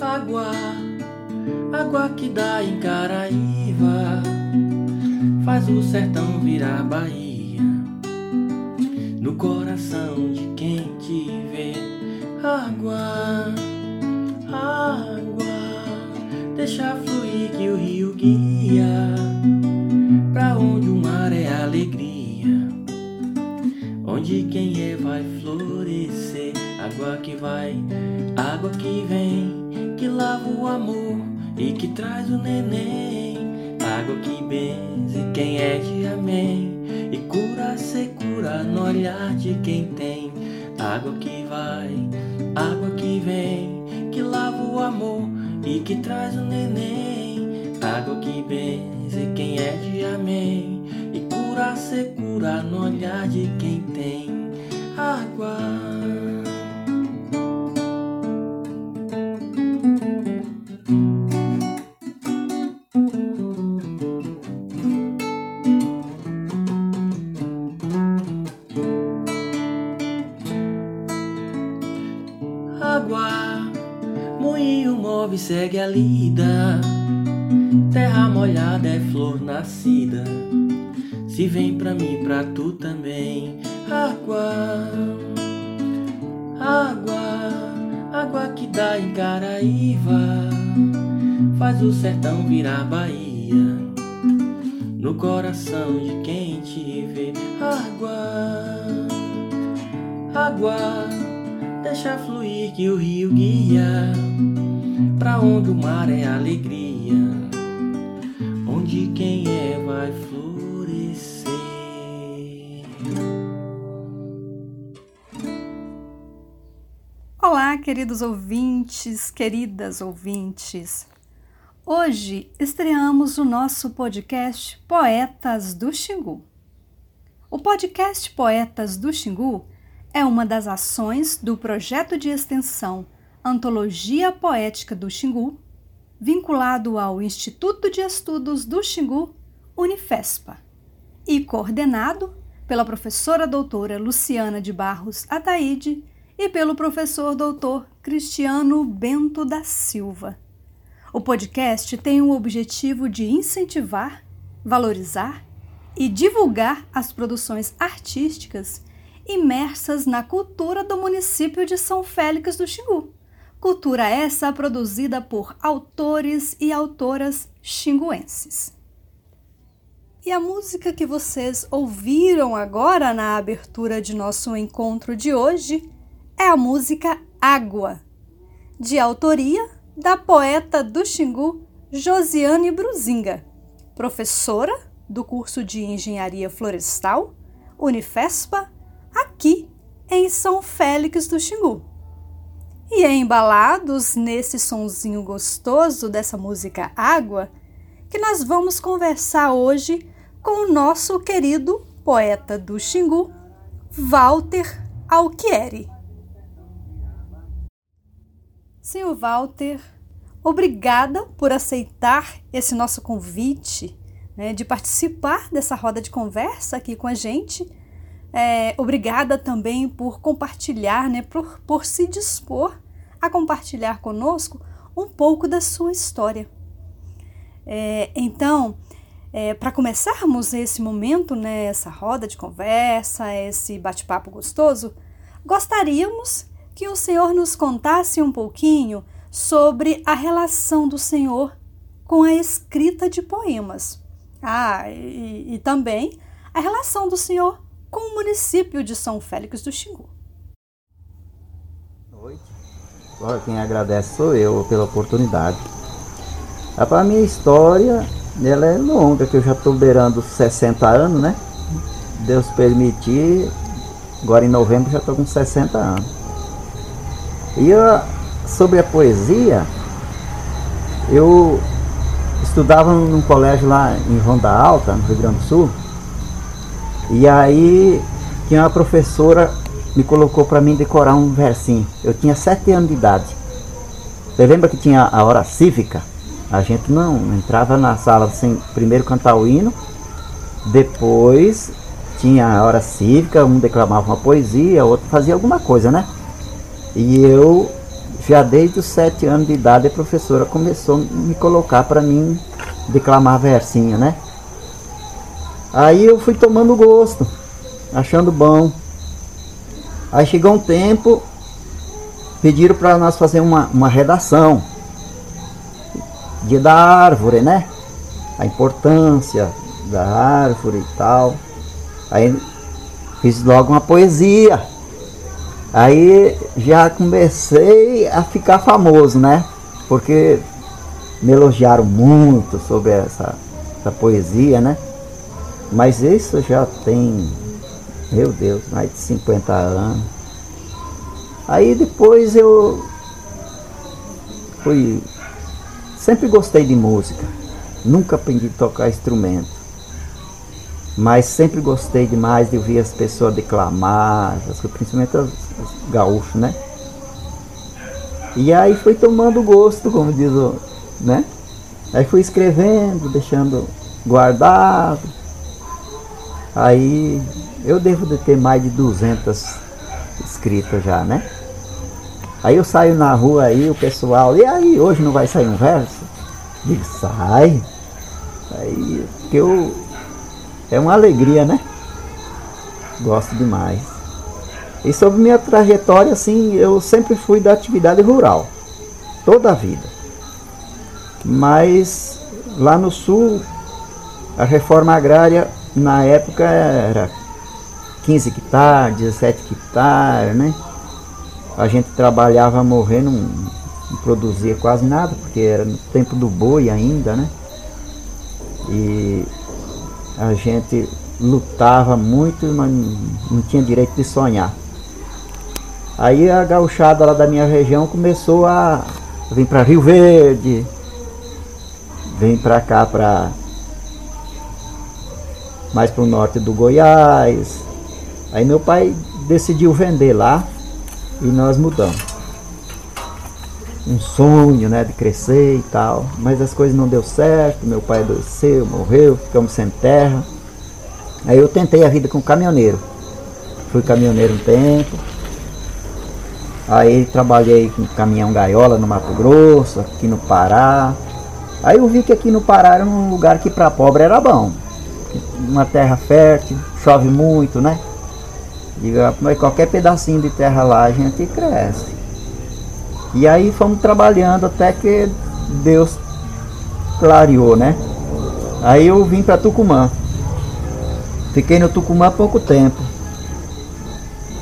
Água, água que dá em Caraíva, faz o sertão virar Bahia. No coração de quem te vê, água, água, deixa fluir que o rio guia, pra onde o mar é alegria, onde quem é vai florescer, água que vai, água que vem que lava o amor e que traz o neném. Água que benze quem é de amém e cura a secura no olhar de quem tem. Água que vai, água que vem, que lava o amor e que traz o neném. Água que benze quem é de amém e cura a secura no olhar de quem tem. Água. Segue a lida. Terra molhada é flor nascida. Se vem pra mim, pra tu também. Água, água, água que dá em Caraíva. Faz o sertão virar Bahia. No coração de quem te vê. Água, água, deixa fluir que o rio guia Pra onde o mar é alegria, onde quem é vai florescer. Olá, queridos ouvintes, queridas ouvintes. Hoje estreamos o nosso podcast Poetas do Xingu. O podcast Poetas do Xingu é uma das ações do projeto de extensão Antologia Poética do Xingu, vinculado ao Instituto de Estudos do Xingu, Unifespa, e coordenado pela professora doutora Luciana de Barros Ataíde e pelo professor doutor Cristiano Bento da Silva. O podcast tem o objetivo de incentivar, valorizar e divulgar as produções artísticas imersas na cultura do município de São Félix do Xingu Cultura essa produzida por autores e autoras xinguenses. E a música que vocês ouviram agora na abertura de nosso encontro de hoje é a música Água, de autoria da poeta do Xingu Josiane Bruzinga, professora do curso de Engenharia Florestal, Unifespa, aqui em São Félix do Xingu. E é embalados nesse sonzinho gostoso dessa música Água que nós vamos conversar hoje com o nosso querido poeta do Xingu, Walter Alquieri. Senhor Walter, obrigada por aceitar esse nosso convite né, de participar dessa roda de conversa aqui com a gente é, obrigada também por compartilhar, né, por, por se dispor a compartilhar conosco um pouco da sua história. É, então, é, para começarmos esse momento, né, essa roda de conversa, esse bate-papo gostoso, gostaríamos que o Senhor nos contasse um pouquinho sobre a relação do Senhor com a escrita de poemas. Ah, e, e também a relação do Senhor com o município de São Félix do Xingu. Quem agradece sou eu pela oportunidade. A minha história ela é longa, que eu já estou beirando 60 anos, né? Deus permitir, agora em novembro já estou com 60 anos. E eu sobre a poesia, eu estudava num colégio lá em Ronda Alta, no Rio Grande do Sul, e aí tinha uma professora me colocou para mim decorar um versinho. Eu tinha sete anos de idade. Você lembra que tinha a hora cívica? A gente não entrava na sala sem primeiro cantar o hino, depois tinha a hora cívica, um declamava uma poesia, outro fazia alguma coisa, né? E eu, já desde os sete anos de idade, a professora começou a me colocar para mim declamar versinho, né? Aí eu fui tomando gosto, achando bom. Aí chegou um tempo, pediram para nós fazer uma, uma redação dia da árvore, né? A importância da árvore e tal. Aí fiz logo uma poesia. Aí já comecei a ficar famoso, né? Porque me elogiaram muito sobre essa, essa poesia, né? Mas isso já tem, meu Deus, mais de 50 anos. Aí depois eu fui. Sempre gostei de música. Nunca aprendi a tocar instrumento. Mas sempre gostei demais de ouvir as pessoas declamar, principalmente os, os gaúchos, né? E aí fui tomando gosto, como diz o. né? Aí fui escrevendo, deixando guardado. Aí eu devo de ter mais de 200 escritas já, né? Aí eu saio na rua aí, o pessoal, e aí, hoje não vai sair um verso? Digo, sai. Aí, que eu é uma alegria, né? Gosto demais. E sobre minha trajetória, assim, eu sempre fui da atividade rural, toda a vida. Mas lá no sul, a reforma agrária na época era 15 hectares, 17 hectares, né? A gente trabalhava morrendo, não, não produzia quase nada, porque era no tempo do boi ainda, né? E a gente lutava muito, mas não tinha direito de sonhar. Aí a gauchada lá da minha região começou a vir para Rio Verde, vem para cá para mais para o norte do Goiás. Aí meu pai decidiu vender lá e nós mudamos. Um sonho, né, de crescer e tal, mas as coisas não deu certo, meu pai adoeceu, morreu, ficamos sem terra. Aí eu tentei a vida com caminhoneiro. Fui caminhoneiro um tempo. Aí trabalhei com caminhão gaiola no Mato Grosso, aqui no Pará. Aí eu vi que aqui no Pará era um lugar que para pobre era bom. Uma terra fértil, chove muito, né? Diga, qualquer pedacinho de terra lá a gente cresce. E aí fomos trabalhando até que Deus clareou, né? Aí eu vim para Tucumã. Fiquei no Tucumã há pouco tempo.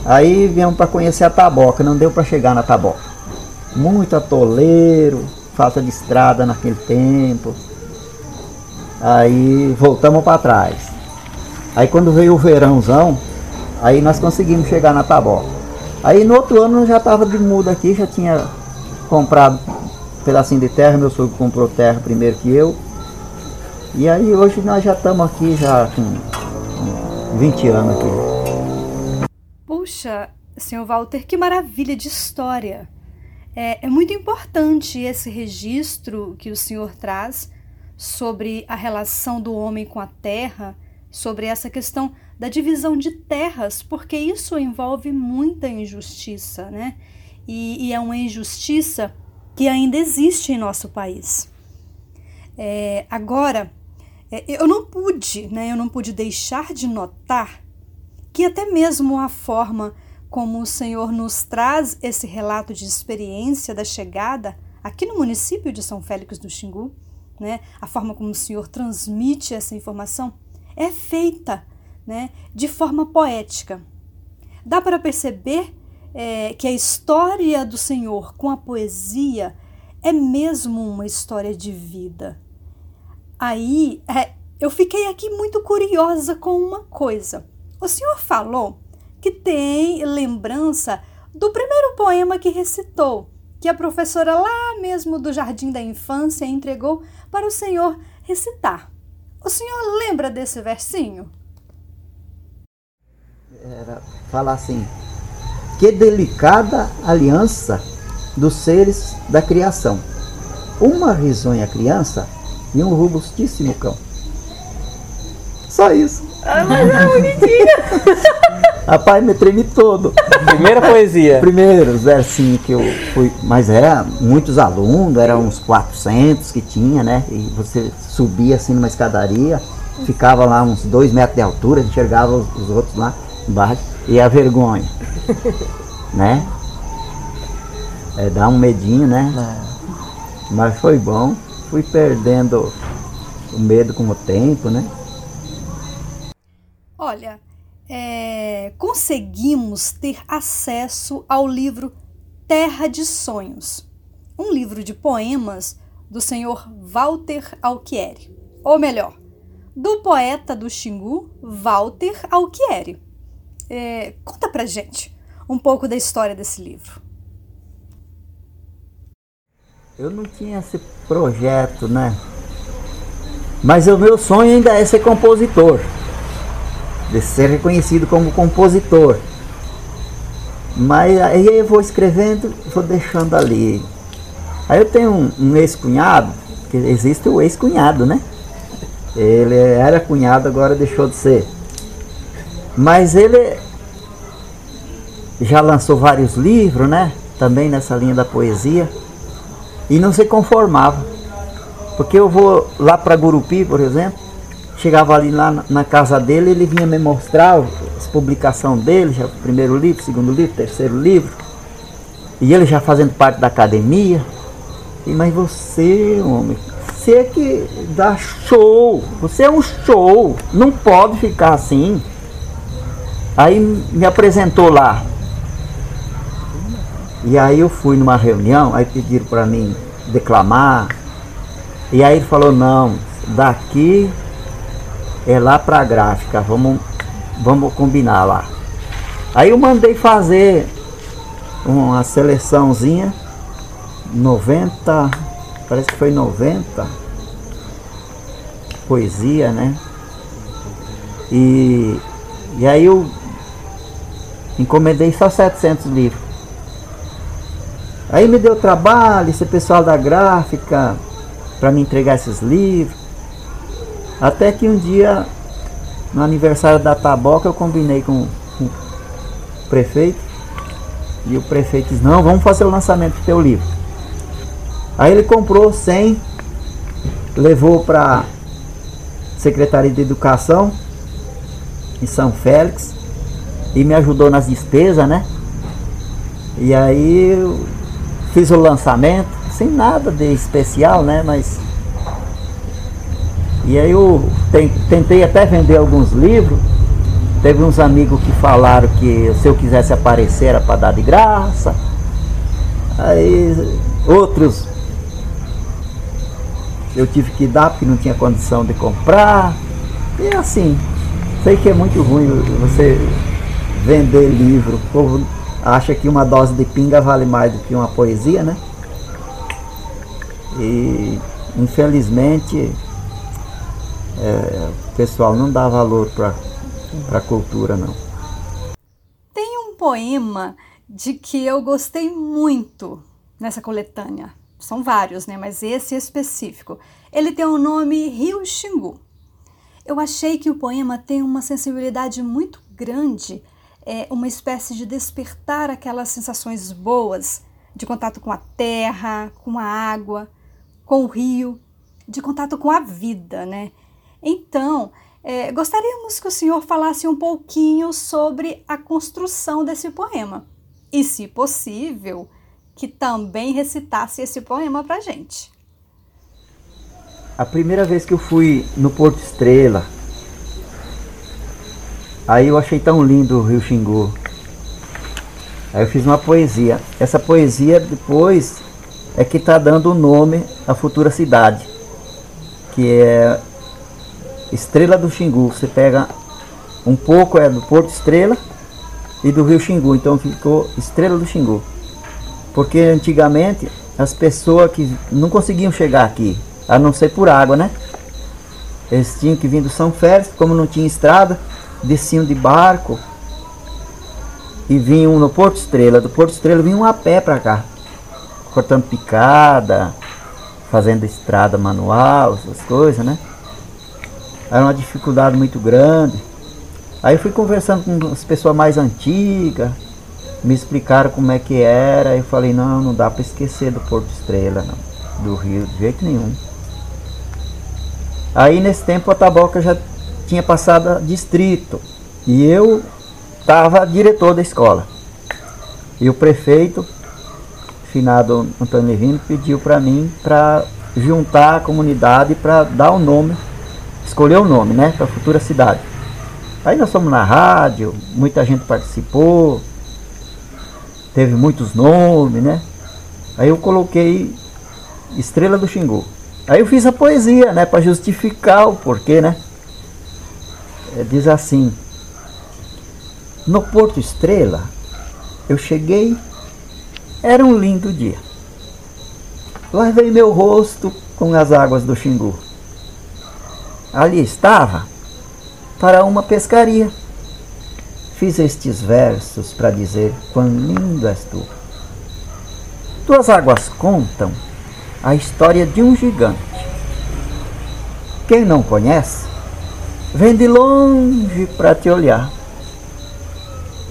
Aí viemos para conhecer a Taboca, não deu para chegar na Taboca. Muito atoleiro, falta de estrada naquele tempo. Aí voltamos para trás. Aí quando veio o verãozão, aí nós conseguimos chegar na Taboca. Aí no outro ano já estava de muda aqui, já tinha comprado um pedacinho de terra, meu sogro comprou terra primeiro que eu. E aí hoje nós já estamos aqui já com 20 anos aqui. Puxa, senhor Walter, que maravilha de história. É, é muito importante esse registro que o senhor traz sobre a relação do homem com a terra, sobre essa questão da divisão de terras, porque isso envolve muita injustiça, né? E, e é uma injustiça que ainda existe em nosso país. É, agora, é, eu não pude, né? Eu não pude deixar de notar que até mesmo a forma como o Senhor nos traz esse relato de experiência da chegada aqui no município de São Félix do Xingu, né? A forma como o Senhor transmite essa informação é feita né, de forma poética. Dá para perceber é, que a história do Senhor com a poesia é mesmo uma história de vida. Aí é, eu fiquei aqui muito curiosa com uma coisa. O senhor falou que tem lembrança do primeiro poema que recitou, que a professora lá mesmo do jardim da infância entregou para o senhor recitar. O senhor lembra desse versinho? Era falar assim: que delicada aliança dos seres da criação. Uma risonha criança e um robustíssimo cão. Só isso. Ah, mas é bonitinho. Rapaz, me tremi todo. Primeira poesia. Primeiro, versinho que eu fui. Mas era muitos alunos, eram uns 400 que tinha, né? E você subia assim numa escadaria, ficava lá uns dois metros de altura, enxergava os, os outros lá embaixo. E a vergonha, né? É, dá um medinho, né? Mas foi bom. Fui perdendo o medo com o tempo, né? Olha, é, conseguimos ter acesso ao livro Terra de Sonhos, um livro de poemas do senhor Walter Alquieri, ou melhor, do poeta do Xingu, Walter Alquieri. É, conta pra gente um pouco da história desse livro. Eu não tinha esse projeto, né? Mas o meu sonho ainda é ser compositor de ser reconhecido como compositor. Mas aí eu vou escrevendo, vou deixando ali. Aí eu tenho um, um ex-cunhado, que existe o ex-cunhado, né? Ele era cunhado, agora deixou de ser. Mas ele já lançou vários livros, né? Também nessa linha da poesia. E não se conformava. Porque eu vou lá para Gurupi, por exemplo, Chegava ali lá na casa dele, ele vinha me mostrar as publicações dele, já primeiro livro, segundo livro, terceiro livro. E ele já fazendo parte da academia. E, mas você, homem, você é que dá show. Você é um show. Não pode ficar assim. Aí me apresentou lá. E aí eu fui numa reunião, aí pediram para mim declamar. E aí ele falou, não, daqui é lá pra gráfica, vamos, vamos combinar lá. Aí eu mandei fazer uma seleçãozinha, 90, parece que foi 90, poesia, né? E, e aí eu encomendei só 700 livros. Aí me deu trabalho, esse pessoal da gráfica, para me entregar esses livros. Até que um dia, no aniversário da Taboca, eu combinei com, com o prefeito. E o prefeito disse, não, vamos fazer o lançamento do teu livro. Aí ele comprou 100, levou para Secretaria de Educação em São Félix e me ajudou nas despesas, né? E aí eu fiz o lançamento, sem nada de especial, né? Mas e aí eu tentei até vender alguns livros. Teve uns amigos que falaram que se eu quisesse aparecer era para dar de graça. Aí outros eu tive que dar porque não tinha condição de comprar. E assim, sei que é muito ruim você vender livro. O povo acha que uma dose de pinga vale mais do que uma poesia, né? E infelizmente é, o pessoal não dá valor para a cultura, não. Tem um poema de que eu gostei muito nessa coletânea. São vários, né? Mas esse específico. Ele tem o nome Rio Xingu. Eu achei que o poema tem uma sensibilidade muito grande, é uma espécie de despertar aquelas sensações boas de contato com a terra, com a água, com o rio, de contato com a vida, né? Então, é, gostaríamos que o senhor falasse um pouquinho sobre a construção desse poema. E, se possível, que também recitasse esse poema para gente. A primeira vez que eu fui no Porto Estrela, aí eu achei tão lindo o Rio Xingu. Aí eu fiz uma poesia. Essa poesia depois é que está dando o nome à futura cidade, que é Estrela do Xingu. Você pega um pouco é do Porto Estrela e do Rio Xingu. Então ficou Estrela do Xingu. Porque antigamente as pessoas que não conseguiam chegar aqui, a não ser por água, né? Eles tinham que vir do São Félix, como não tinha estrada, desciam de barco e vinham no Porto Estrela. Do Porto Estrela vinham a pé para cá, cortando picada, fazendo estrada manual, essas coisas, né? Era uma dificuldade muito grande. Aí eu fui conversando com as pessoas mais antigas, me explicaram como é que era. Eu falei, não, não dá para esquecer do Porto Estrela, não, do Rio, de jeito nenhum. Aí nesse tempo a Taboca já tinha passado a distrito e eu estava diretor da escola. E o prefeito, finado Antônio Levino, pediu para mim para juntar a comunidade para dar o nome, escolher o nome, né, para a futura cidade. Aí nós fomos na rádio, muita gente participou, teve muitos nomes, né? Aí eu coloquei Estrela do Xingu. Aí eu fiz a poesia, né, para justificar o porquê, né? É, diz assim: No Porto Estrela, eu cheguei, era um lindo dia. Lavei meu rosto com as águas do Xingu. Ali estava para uma pescaria. Fiz estes versos para dizer quão lindo és tu. Tuas águas contam a história de um gigante. Quem não conhece, vem de longe para te olhar.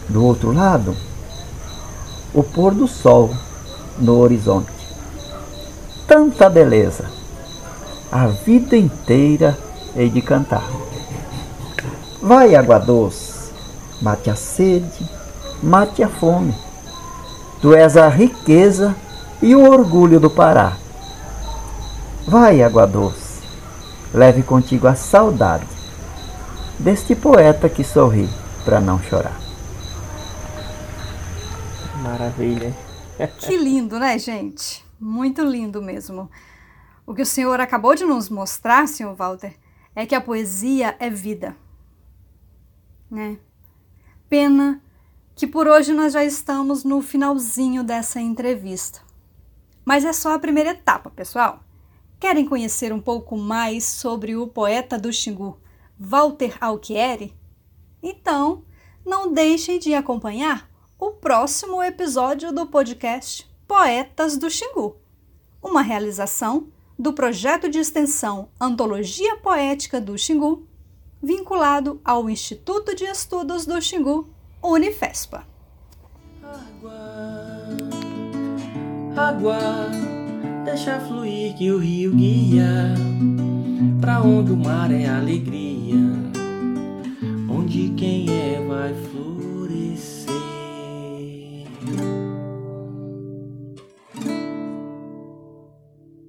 Do outro lado, o pôr do sol no horizonte. Tanta beleza, a vida inteira hei de cantar. Vai, água doce, mate a sede, mate a fome. Tu és a riqueza e o orgulho do Pará. Vai, água doce, leve contigo a saudade deste poeta que sorri para não chorar. Maravilha. Que lindo, né, gente? Muito lindo mesmo. O que o senhor acabou de nos mostrar, senhor Walter, é que a poesia é vida. Né? Pena que por hoje nós já estamos no finalzinho dessa entrevista. Mas é só a primeira etapa, pessoal. Querem conhecer um pouco mais sobre o poeta do Xingu, Walter Alquieri? Então, não deixem de acompanhar o próximo episódio do podcast Poetas do Xingu, uma realização do projeto de extensão Antologia Poética do Xingu, vinculado ao Instituto de Estudos do Xingu, Unifespa. Água, água, deixa fluir que o rio guia, pra onde o mar é alegria, onde quem é vai fluir.